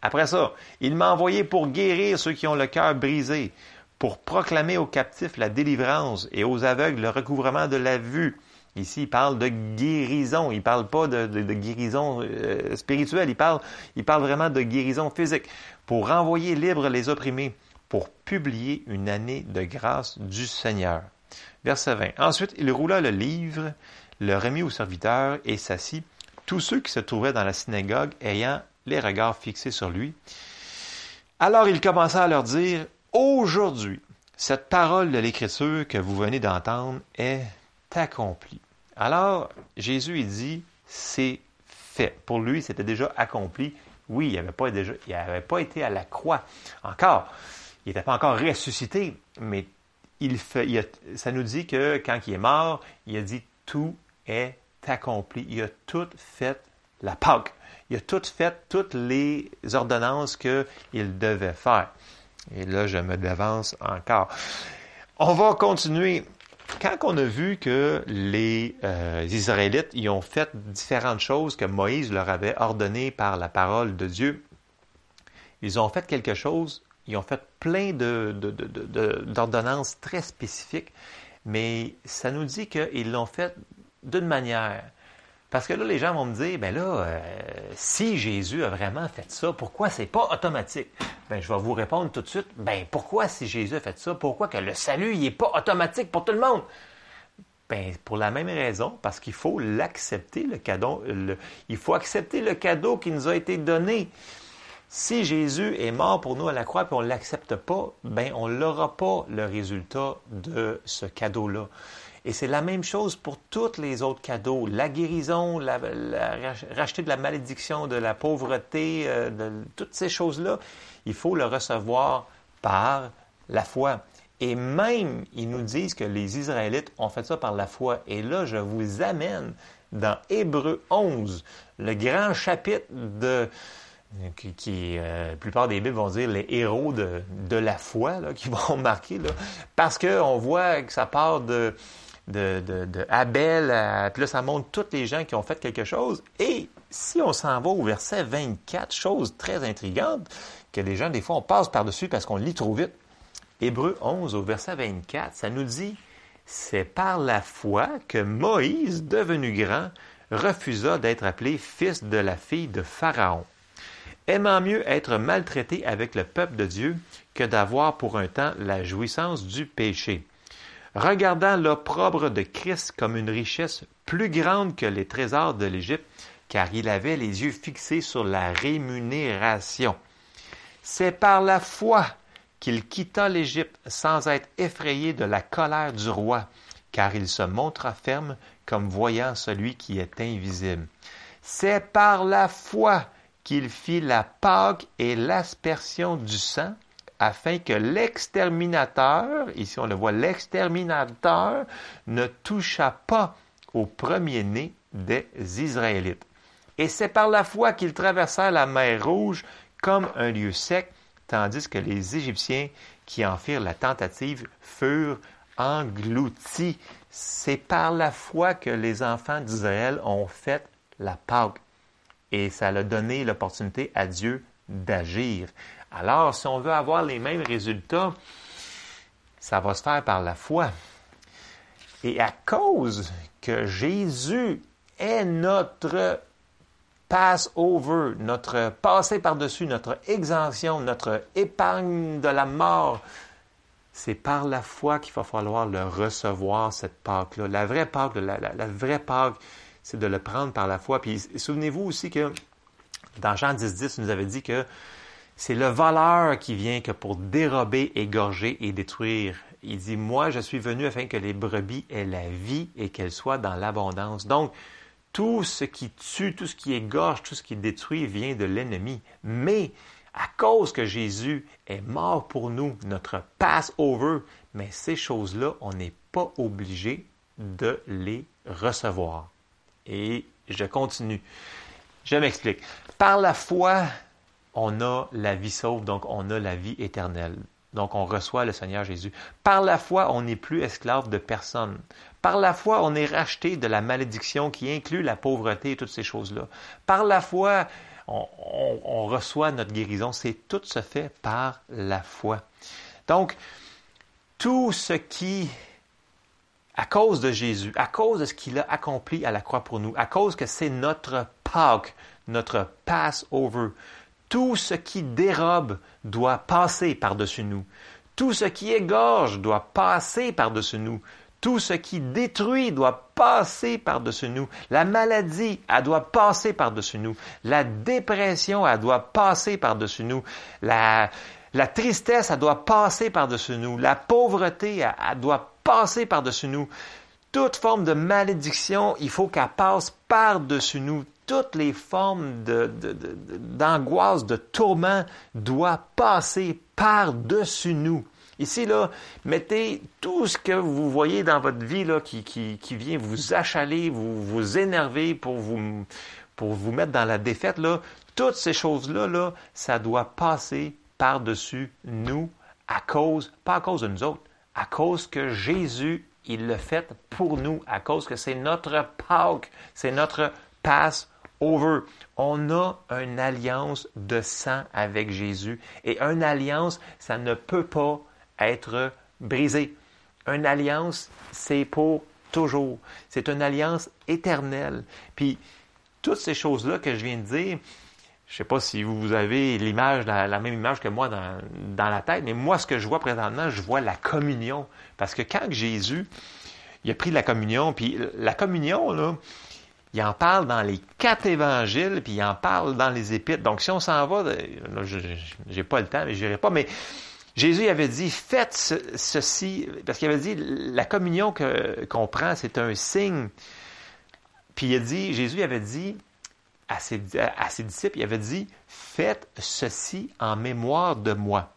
Après ça, il m'a envoyé pour guérir ceux qui ont le cœur brisé, pour proclamer aux captifs la délivrance et aux aveugles le recouvrement de la vue, Ici, il parle de guérison. Il ne parle pas de, guérison euh, spirituelle. Il parle, vraiment de guérison physique. Pour renvoyer libre les opprimés, pour publier une année de grâce du Seigneur. Verset 20. Ensuite, il roula le livre, le remit au serviteur et s'assit, tous ceux qui se trouvaient dans la synagogue ayant les regards fixés sur lui. Alors il commença à leur dire, Aujourd'hui, cette parole de l'Écriture que vous venez d'entendre est accomplie. Alors, Jésus, il dit, c'est fait. Pour lui, c'était déjà accompli. Oui, il n'avait pas, déjà, été à la croix encore. Il n'était pas encore ressuscité, mais il fait, ça nous dit que quand il est mort, il a dit tout est accompli. Il a tout fait la Pâque. Il a tout fait toutes les ordonnances qu'il devait faire. Et là, je me devance encore. On va continuer. Quand on a vu que les euh, Israélites y ont fait différentes choses que Moïse leur avait ordonnées par la parole de Dieu, ils ont fait quelque chose, ils ont fait plein d'ordonnances très spécifiques, mais ça nous dit qu'ils l'ont fait d'une manière. Parce que là, les gens vont me dire, ben là, euh, si Jésus a vraiment fait ça, pourquoi c'est pas automatique? Ben, je vais vous répondre tout de suite, ben pourquoi si Jésus a fait ça, pourquoi que le salut, il n'est pas automatique pour tout le monde? Ben, pour la même raison, parce qu'il faut l'accepter, le cadeau, il faut accepter le cadeau qui nous a été donné. Si Jésus est mort pour nous à la croix et on ne l'accepte pas, ben, on n'aura pas le résultat de ce cadeau-là. Et c'est la même chose pour tous les autres cadeaux. La guérison, la, racheter de la malédiction, de la pauvreté, euh, de toutes ces choses-là, il faut le recevoir par la foi. Et même, ils nous disent que les Israélites ont fait ça par la foi. Et là, je vous amène dans Hébreu 11, le grand chapitre de, qui, euh, la plupart des Bibles vont dire les héros de, de la foi, là, qui vont marquer, là, parce qu'on voit que ça part de, de, Abel, puis là, ça montre tous les gens qui ont fait quelque chose. Et si on s'en va au verset 24, chose très intrigante, que les gens, des fois, on passe par-dessus parce qu'on lit trop vite. Hébreu 11, au verset 24, ça nous dit C'est par la foi que Moïse, devenu grand, refusa d'être appelé fils de la fille de Pharaon, aimant mieux être maltraité avec le peuple de Dieu que d'avoir pour un temps la jouissance du péché regardant l'opprobre de Christ comme une richesse plus grande que les trésors de l'Égypte, car il avait les yeux fixés sur la rémunération. C'est par la foi qu'il quitta l'Égypte sans être effrayé de la colère du roi, car il se montra ferme comme voyant celui qui est invisible. C'est par la foi qu'il fit la Pâque et l'aspersion du sang, afin que l'exterminateur, ici on le voit, l'exterminateur ne toucha pas au premier-né des Israélites. Et c'est par la foi qu'ils traversèrent la mer Rouge comme un lieu sec, tandis que les Égyptiens qui en firent la tentative furent engloutis. C'est par la foi que les enfants d'Israël ont fait la Pâque. Et ça a donné l'opportunité à Dieu d'agir. Alors, si on veut avoir les mêmes résultats, ça va se faire par la foi. Et à cause que Jésus est notre pass-over, notre passé par-dessus, notre exemption, notre épargne de la mort, c'est par la foi qu'il va falloir le recevoir, cette Pâque-là. La vraie Pâque, la, vraie Pâque, c'est de le prendre par la foi. Puis souvenez-vous aussi que dans Jean 10, 10, il nous avait dit que c'est le voleur qui vient que pour dérober, égorger et détruire. Il dit, moi, je suis venu afin que les brebis aient la vie et qu'elles soient dans l'abondance. Donc, tout ce qui tue, tout ce qui égorge, tout ce qui détruit vient de l'ennemi. Mais, à cause que Jésus est mort pour nous, notre pass-over, mais ces choses-là, on n'est pas obligé de les recevoir. Et je continue. Je m'explique. Par la foi, on a la vie sauve, donc on a la vie éternelle. Donc on reçoit le Seigneur Jésus. Par la foi, on n'est plus esclave de personne. Par la foi, on est racheté de la malédiction qui inclut la pauvreté et toutes ces choses-là. Par la foi, on, reçoit notre guérison. C'est tout se fait par la foi. Donc, tout ce qui, à cause de Jésus, à cause de ce qu'il a accompli à la croix pour nous, à cause que c'est notre Pâque, notre Passover, tout ce qui dérobe doit passer par-dessus nous. Tout ce qui égorge doit passer par-dessus nous. Tout ce qui détruit doit passer par-dessus nous. La maladie, elle doit passer par-dessus nous. La dépression, elle doit passer par-dessus nous. La, tristesse, elle doit passer par-dessus nous. La pauvreté, elle, doit passer par-dessus nous. toute forme de malédiction, il faut qu'elle passe par-dessus nous. Toutes les formes d'angoisse, de, de, tourment doivent passer par-dessus nous. Ici, là, mettez tout ce que vous voyez dans votre vie là, qui, qui, vient vous achaler, vous, vous énerver pour vous, pour vous mettre dans la défaite. Là. Toutes ces choses-là, là, ça doit passer par-dessus nous à cause, pas à cause de nous autres, à cause que Jésus, il le fait pour nous, à cause que c'est notre Pâques, c'est notre Passover. On a une alliance de sang avec Jésus. Et une alliance, ça ne peut pas être brisé. Une alliance, c'est pour toujours. C'est une alliance éternelle. Puis, toutes ces choses-là que je viens de dire, je ne sais pas si vous avez l'image, la, même image que moi dans, dans, la tête, mais moi, ce que je vois présentement, je vois la communion. Parce que quand Jésus, il a pris la communion, puis la communion, là, il en parle dans les quatre évangiles, puis il en parle dans les épîtres. Donc, si on s'en va, là, je n'ai pas le temps, mais je n'irai pas, mais Jésus avait dit, faites ceci, parce qu'il avait dit, la communion qu'on prend, c'est un signe. Puis il a dit, Jésus avait dit, à ses, disciples, il avait dit, faites ceci en mémoire de moi.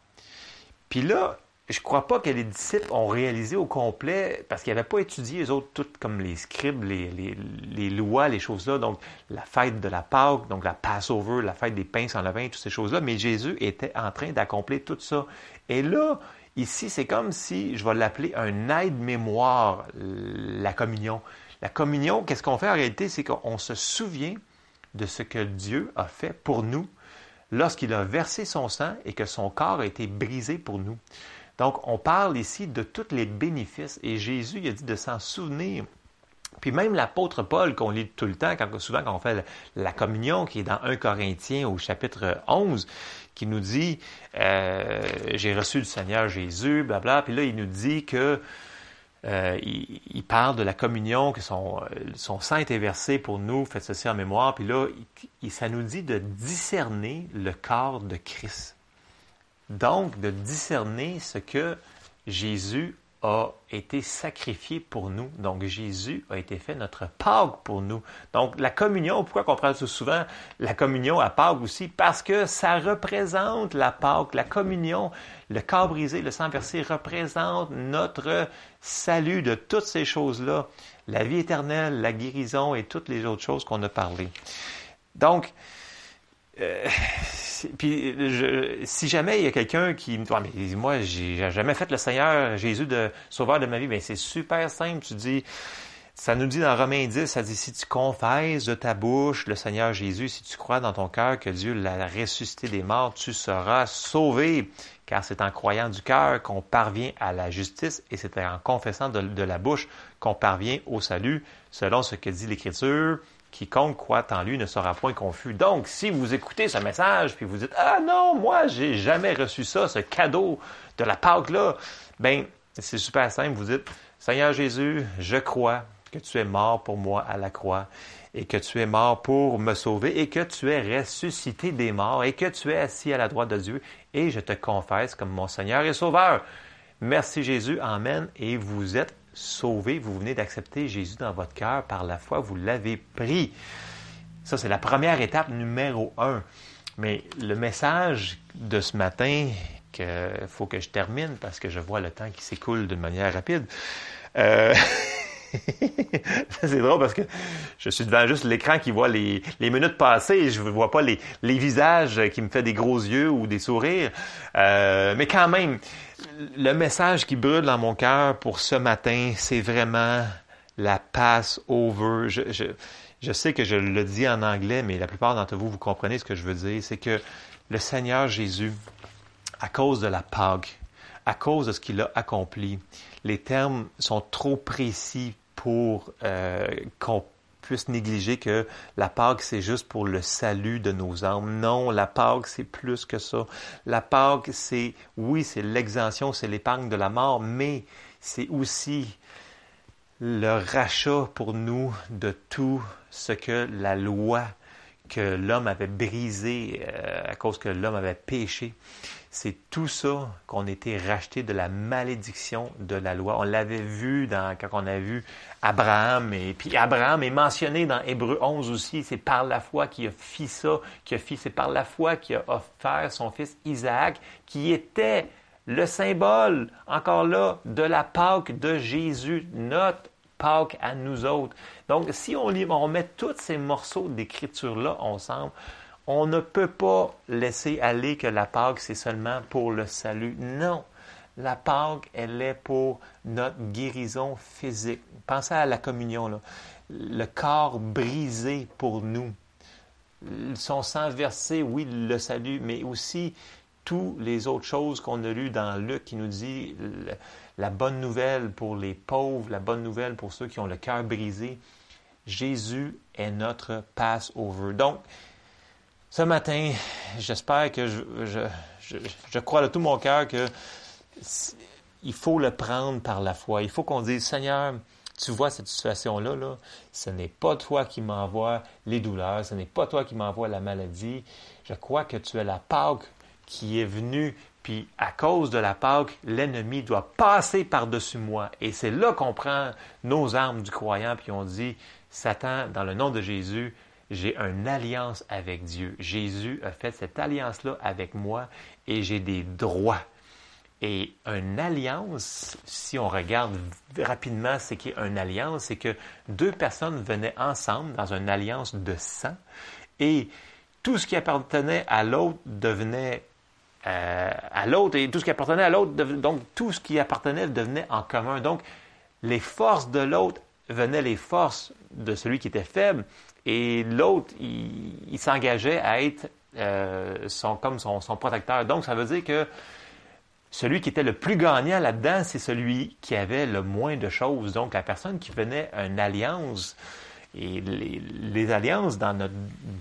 Puis là, je ne crois pas que les disciples ont réalisé au complet, parce qu'ils n'avaient pas étudié, les autres, toutes comme les scribes, les, lois, les choses-là, donc la fête de la Pâque, donc la Passover, la fête des pains sans levain, toutes ces choses-là, mais Jésus était en train d'accomplir tout ça. Et là, ici, c'est comme si, je vais l'appeler un aide-mémoire, la communion. La communion, qu'est-ce qu'on fait en réalité? C'est qu'on se souvient de ce que Dieu a fait pour nous lorsqu'il a versé son sang et que son corps a été brisé pour nous. Donc, on parle ici de tous les bénéfices et Jésus il a dit de s'en souvenir. Puis même l'apôtre Paul, qu'on lit tout le temps, souvent quand on fait la communion, qui est dans 1 Corinthiens au chapitre 11, qui nous dit, euh, j'ai reçu du Seigneur Jésus, blabla, puis là, il nous dit que euh, parle de la communion, que son, euh, son, sang était versé pour nous, faites ceci en mémoire. Puis là, ça nous dit de discerner le corps de Christ. Donc, de discerner ce que Jésus a été sacrifié pour nous. Donc Jésus a été fait notre Pâque pour nous. Donc la communion, pourquoi on parle souvent la communion à Pâques aussi? Parce que ça représente la Pâque. La communion, le corps brisé, le sang versé représente notre salut de toutes ces choses-là. La vie éternelle, la guérison et toutes les autres choses qu'on a parlé. Donc, euh, puis si jamais il y a quelqu'un qui me dit mais moi j'ai jamais fait le Seigneur Jésus de sauveur de ma vie, ben c'est super simple. Tu dis ça nous dit dans Romains 10, ça dit si tu confesses de ta bouche le Seigneur Jésus, si tu crois dans ton cœur que Dieu l'a ressuscité des morts, tu seras sauvé. Car c'est en croyant du cœur qu'on parvient à la justice et c'est en confessant de la bouche qu'on parvient au salut, selon ce que dit l'Écriture. Quiconque croit en lui ne sera point confus. Donc, si vous écoutez ce message puis vous dites Ah non, moi, j'ai jamais reçu ça, ce cadeau de la Pâque-là, ben, c'est super simple. Vous dites Seigneur Jésus, je crois que tu es mort pour moi à la croix et que tu es mort pour me sauver et que tu es ressuscité des morts et que tu es assis à la droite de Dieu et je te confesse comme mon Seigneur et Sauveur. Merci Jésus, Amen. Et vous êtes sauvé, vous venez d'accepter Jésus dans votre cœur par la foi, vous l'avez pris. Ça, c'est la première étape numéro un. Mais le message de ce matin, qu'il faut que je termine parce que je vois le temps qui s'écoule de manière rapide. Euh... c'est drôle parce que je suis devant juste l'écran qui voit les, minutes passer et je ne vois pas les, visages qui me font des gros yeux ou des sourires. Euh, mais quand même, le message qui brûle dans mon cœur pour ce matin, c'est vraiment la pass over. Je, je, sais que je le dis en anglais, mais la plupart d'entre vous, vous comprenez ce que je veux dire. C'est que le Seigneur Jésus, à cause de la Pâque, à cause de ce qu'il a accompli, les termes sont trop précis pour euh, qu'on puisse négliger que la Pâque, c'est juste pour le salut de nos âmes. Non, la Pâque, c'est plus que ça. La Pâque, c'est, oui, c'est l'exemption, c'est l'épargne de la mort, mais c'est aussi le rachat pour nous de tout ce que la loi que l'homme avait brisé à cause que l'homme avait péché. C'est tout ça qu'on était racheté de la malédiction de la loi. On l'avait vu dans, quand on a vu Abraham, et puis Abraham est mentionné dans Hébreu 11 aussi. C'est par la foi qu'il a fait ça, qu'il a fait, c'est par la foi qu'il a offert son fils Isaac, qui était le symbole, encore là, de la Pâque de Jésus, notre Pâque à nous autres. Donc, si on, on met tous ces morceaux d'écriture-là ensemble, on ne peut pas laisser aller que la Pâque, c'est seulement pour le salut. Non. La Pâque, elle est pour notre guérison physique. Pensez à la communion, là. le corps brisé pour nous. Son sang versé, oui, le salut, mais aussi toutes les autres choses qu'on a lues dans Luc qui nous dit la bonne nouvelle pour les pauvres, la bonne nouvelle pour ceux qui ont le cœur brisé. Jésus est notre Passover. Donc, ce matin, j'espère que je, crois de tout mon cœur que il faut le prendre par la foi. Il faut qu'on dise, Seigneur, tu vois cette situation-là, là, ce n'est pas toi qui m'envoie les douleurs, ce n'est pas toi qui m'envoie la maladie. Je crois que tu es la Pâque qui est venue, puis à cause de la Pâque, l'ennemi doit passer par-dessus moi. Et c'est là qu'on prend nos armes du croyant, puis on dit, Satan, dans le nom de Jésus, j'ai une alliance avec Dieu. Jésus a fait cette alliance-là avec moi et j'ai des droits. Et une alliance, si on regarde rapidement ce qu'est une alliance, c'est que deux personnes venaient ensemble dans une alliance de sang et tout ce qui appartenait à l'autre devenait euh, à l'autre et tout ce qui appartenait à l'autre, donc tout ce qui appartenait devenait en commun. Donc les forces de l'autre venaient les forces de celui qui était faible et l'autre, il, s'engageait à être euh, son, comme son, protecteur. Donc, ça veut dire que celui qui était le plus gagnant là-dedans, c'est celui qui avait le moins de choses. Donc, la personne qui venait une alliance, et les, alliances dans notre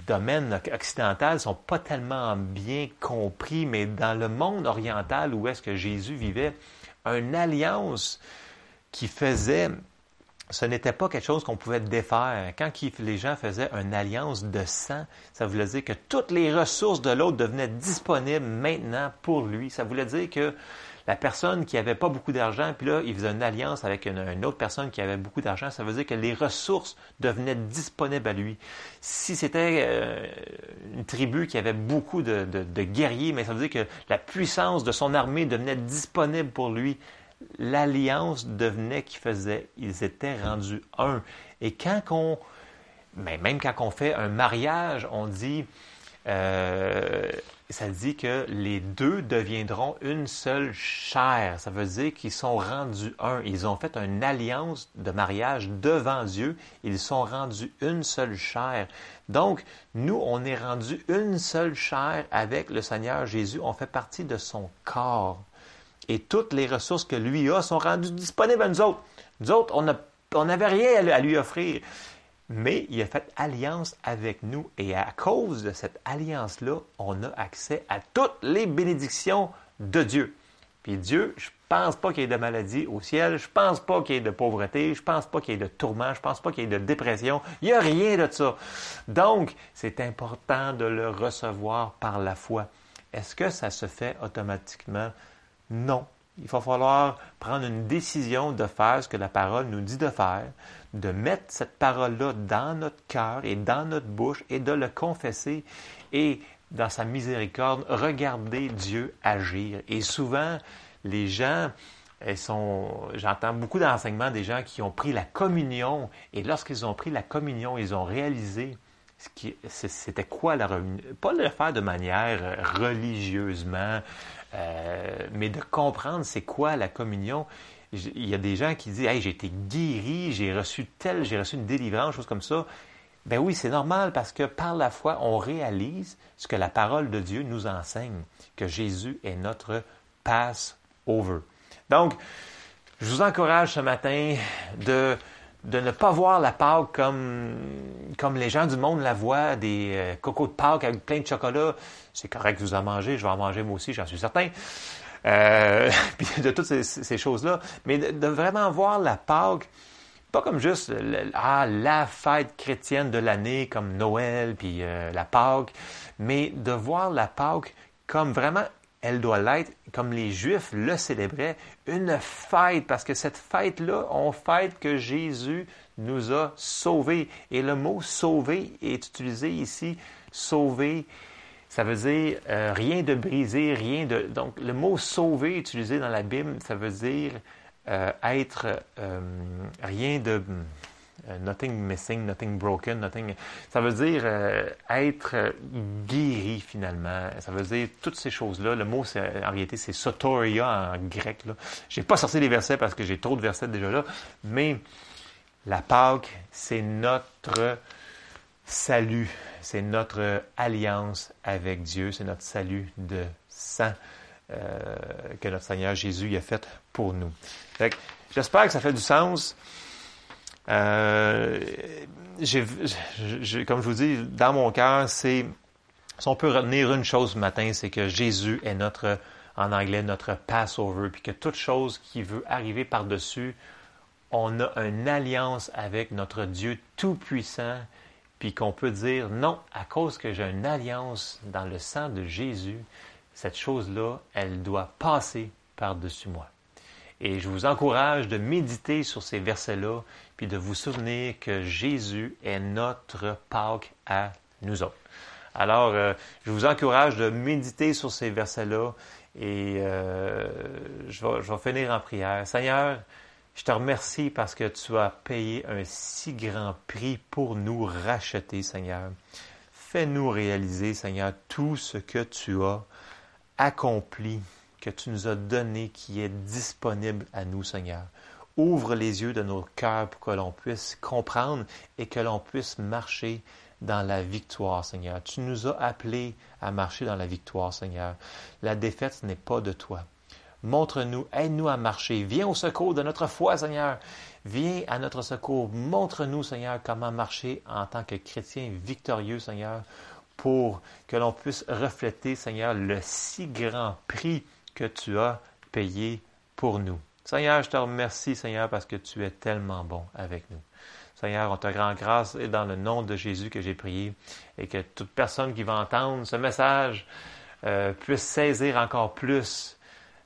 domaine occidental sont pas tellement bien compris, mais dans le monde oriental où est-ce que Jésus vivait, une alliance qui faisait ce n'était pas quelque chose qu'on pouvait défaire. Quand les gens faisaient une alliance de sang, ça voulait dire que toutes les ressources de l'autre devenaient disponibles maintenant pour lui. Ça voulait dire que la personne qui avait pas beaucoup d'argent, puis là, il faisait une alliance avec une, autre personne qui avait beaucoup d'argent, ça veut dire que les ressources devenaient disponibles à lui. Si c'était euh, une tribu qui avait beaucoup de, de guerriers, mais ça veut dire que la puissance de son armée devenait disponible pour lui l'alliance devenait qu'ils faisaient, ils étaient rendus un. Et quand on, mais même quand on fait un mariage, on dit, euh, ça dit que les deux deviendront une seule chair. Ça veut dire qu'ils sont rendus un. Ils ont fait une alliance de mariage devant Dieu. Ils sont rendus une seule chair. Donc, nous, on est rendus une seule chair avec le Seigneur Jésus. On fait partie de son corps et toutes les ressources que lui a sont rendues disponibles à nous autres. Nous autres, on n'avait rien à lui offrir. Mais il a fait alliance avec nous et à cause de cette alliance-là, on a accès à toutes les bénédictions de Dieu. Puis Dieu, je pense pas qu'il y ait de maladie au ciel, je pense pas qu'il y ait de pauvreté, je pense pas qu'il y ait de tourment, je pense pas qu'il y ait de dépression. Il n'y a rien de ça. Donc, c'est important de le recevoir par la foi. Est-ce que ça se fait automatiquement? Non. Il va falloir prendre une décision de faire ce que la parole nous dit de faire, de mettre cette parole-là dans notre cœur et dans notre bouche et de le confesser et dans sa miséricorde, regarder Dieu agir. Et souvent, les gens, sont, j'entends beaucoup d'enseignements des gens qui ont pris la communion et lorsqu'ils ont pris la communion, ils ont réalisé c'était quoi la pas le faire de manière religieusement euh, mais de comprendre c'est quoi la communion. Il y a des gens qui disent Hey, j'ai été guéri, j'ai reçu tel, j'ai reçu une délivrance, chose comme ça. Ben oui, c'est normal parce que par la foi, on réalise ce que la parole de Dieu nous enseigne, que Jésus est notre pass-over. Donc, je vous encourage ce matin de, de ne pas voir la Pâque comme, comme les gens du monde la voient, des euh, cocos de Pâques avec plein de chocolat c'est correct que vous en mangez, je vais en manger moi aussi, j'en suis certain. Euh, puis de toutes ces, choses-là. Mais de, vraiment voir la Pâque pas comme juste ah, la fête chrétienne de l'année comme Noël puis euh, la Pâque, mais de voir la Pâque comme vraiment elle doit l'être comme les Juifs le célébraient, une fête, parce que cette fête-là, on fête que Jésus nous a sauvés. Et le mot sauver est utilisé ici, sauver, ça veut dire euh, rien de brisé, rien de... Donc le mot sauver utilisé dans la Bible, ça veut dire euh, être euh, rien de nothing missing, nothing broken, nothing. Ça veut dire euh, être guéri finalement. Ça veut dire toutes ces choses-là. Le mot, en réalité, c'est sotoria en grec. Je n'ai pas sorti les versets parce que j'ai trop de versets déjà là, mais la Pâque, c'est notre salut, c'est notre alliance avec Dieu, c'est notre salut de sang euh, que notre Seigneur Jésus a fait pour nous. J'espère que ça fait du sens. Euh, comme je vous dis, dans mon cœur, c'est, si on peut retenir une chose ce matin, c'est que Jésus est notre, en anglais, notre Passover, puis que toute chose qui veut arriver par-dessus, on a une alliance avec notre Dieu Tout-Puissant, puis qu'on peut dire non, à cause que j'ai une alliance dans le sang de Jésus, cette chose-là, elle doit passer par-dessus moi. Et je vous encourage de méditer sur ces versets-là, puis de vous souvenir que Jésus est notre Pâque à nous autres. Alors, euh, je vous encourage de méditer sur ces versets-là et euh, je, vais, je vais finir en prière. Seigneur, je te remercie parce que tu as payé un si grand prix pour nous racheter, Seigneur. Fais-nous réaliser, Seigneur, tout ce que tu as accompli que tu nous as donné, qui est disponible à nous, Seigneur. Ouvre les yeux de nos cœurs pour que l'on puisse comprendre et que l'on puisse marcher dans la victoire, Seigneur. Tu nous as appelés à marcher dans la victoire, Seigneur. La défaite, n'est pas de toi. Montre-nous, aide-nous à marcher. Viens au secours de notre foi, Seigneur. Viens à notre secours. Montre-nous, Seigneur, comment marcher en tant que chrétien victorieux, Seigneur, pour que l'on puisse refléter, Seigneur, le si grand prix que tu as payé pour nous. Seigneur, je te remercie, Seigneur, parce que tu es tellement bon avec nous. Seigneur, on te rend grâce et dans le nom de Jésus que j'ai prié et que toute personne qui va entendre ce message euh, puisse saisir encore plus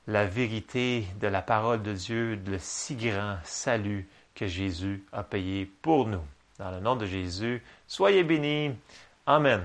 la vérité de la parole de Dieu, le si grand salut que Jésus a payé pour nous. Dans le nom de Jésus, soyez bénis. Amen.